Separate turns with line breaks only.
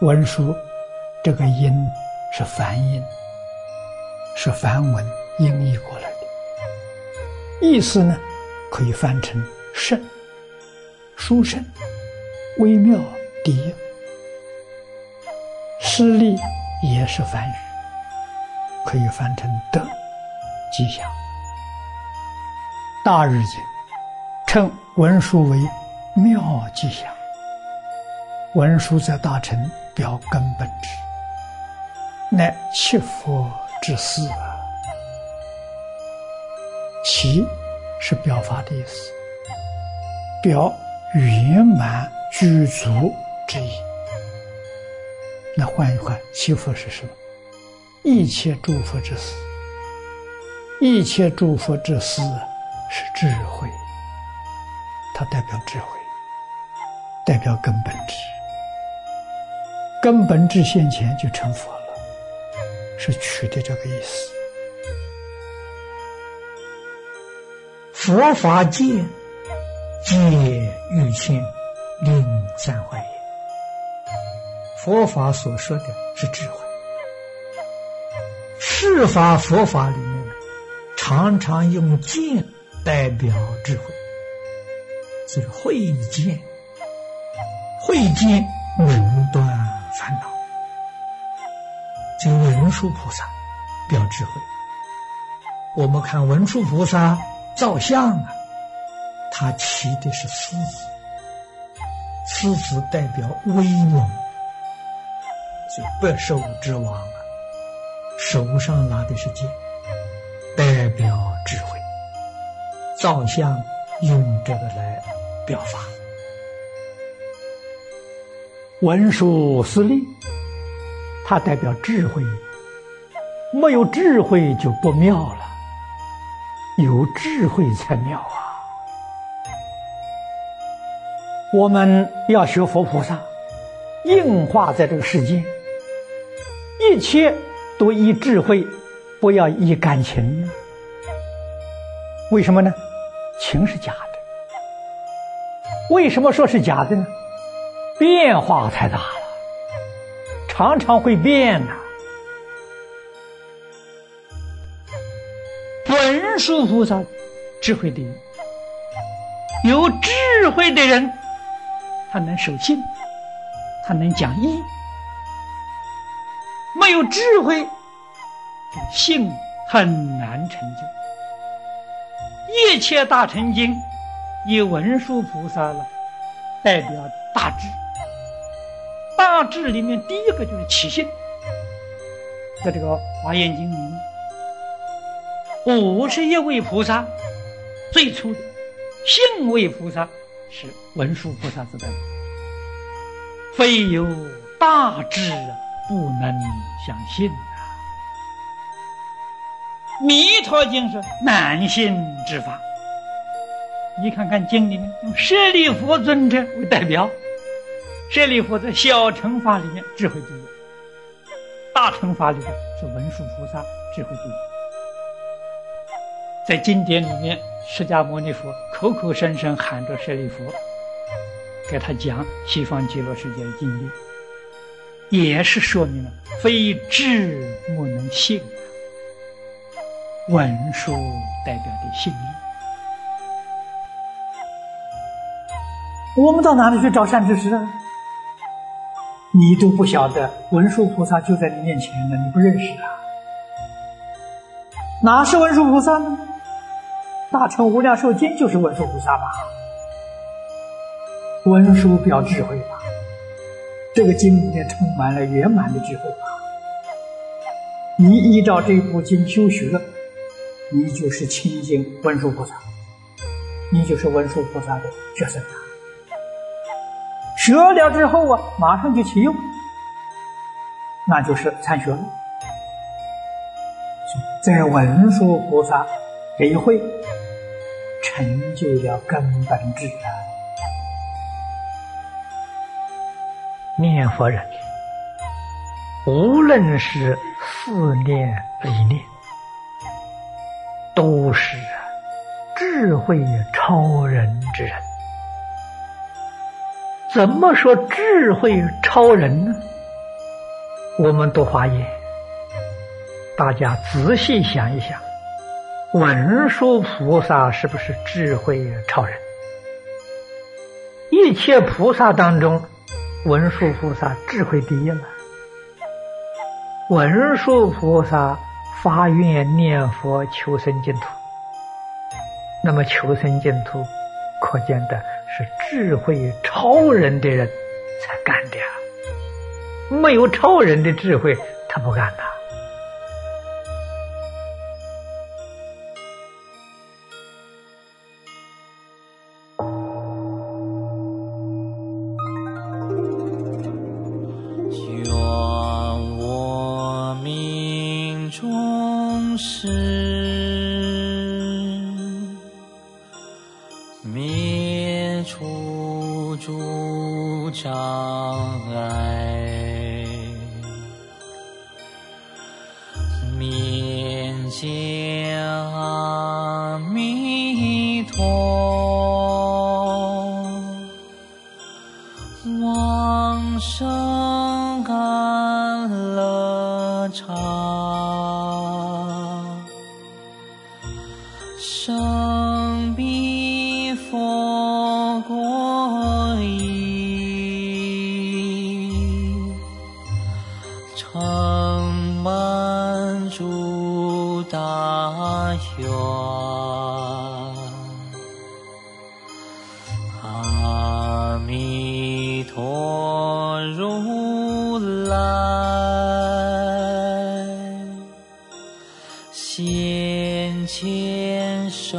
文殊这个音是梵音，是梵文音译过来的，意思呢可以翻成圣、殊胜、微妙、迪。施利也是梵语，可以翻成德、吉祥。大日子称文殊为妙吉祥。文殊在大乘表根本之，乃七佛之师啊。七是表法的意思，表圆满具足之意。那换一换，七佛是什么？一切诸佛之师，一切诸佛之师是智慧，它代表智慧，代表根本智。根本智现前就成佛了，是取的这个意思。
佛法界，皆欲现令三坏也。佛法所说的是智慧，世法佛法里面常常用见代表智慧，是慧见，慧见能断。烦恼，这个文殊菩萨表智慧。我们看文殊菩萨造像啊，他骑的是狮子，狮子代表威猛，所以百兽之王啊，手上拿的是剑，代表智慧。造像用这个来表法。
文殊师利，它代表智慧。没有智慧就不妙了，有智慧才妙啊！我们要学佛菩萨，应化在这个世间，一切都依智慧，不要依感情。为什么呢？情是假的。为什么说是假的呢？变化太大了，常常会变呐。文殊菩萨智慧第一，有智慧的人，他能守信，他能讲义；没有智慧，信很难成就。一切大成经，以文殊菩萨了代表大智。大智里面第一个就是起信，在这个华严经里面，五十一位菩萨最初的信位菩萨是文殊菩萨之代，非有大智啊不能相信啊！弥陀经是难信之法，你看看经里面用舍利弗尊者为代表。舍利弗在小乘法里面智慧第一，大乘法里面是文殊菩萨智慧第一。在经典里面，释迦牟尼佛口口声声喊着舍利弗，给他讲西方极乐世界的经典，也是说明了非智莫能信。文殊代表的信力，我们到哪里去找善知识啊？你都不晓得文殊菩萨就在你面前呢，你不认识啊？哪是文殊菩萨呢？大乘无量寿经就是文殊菩萨吧？文殊表智慧吧？这个经里面充满了圆满的智慧吧？你依照这部经修学了，你就是亲近文殊菩萨，你就是文殊菩萨的学生啊！学了之后啊，马上就启用，那就是参学了。在文殊菩萨这一会，成就了根本智啊！念佛人，无论是思念、理念，都是智慧超人之人。怎么说智慧超人呢？我们读华严，大家仔细想一想，文殊菩萨是不是智慧超人？一切菩萨当中，文殊菩萨智慧第一了。文殊菩萨发愿念佛求生净土，那么求生净土，可见的是智慧超人的人才干的！没有超人的智慧，他不干的。
处处障碍。面向阿弥陀往生安乐长生彼全阿弥陀如来，先千手。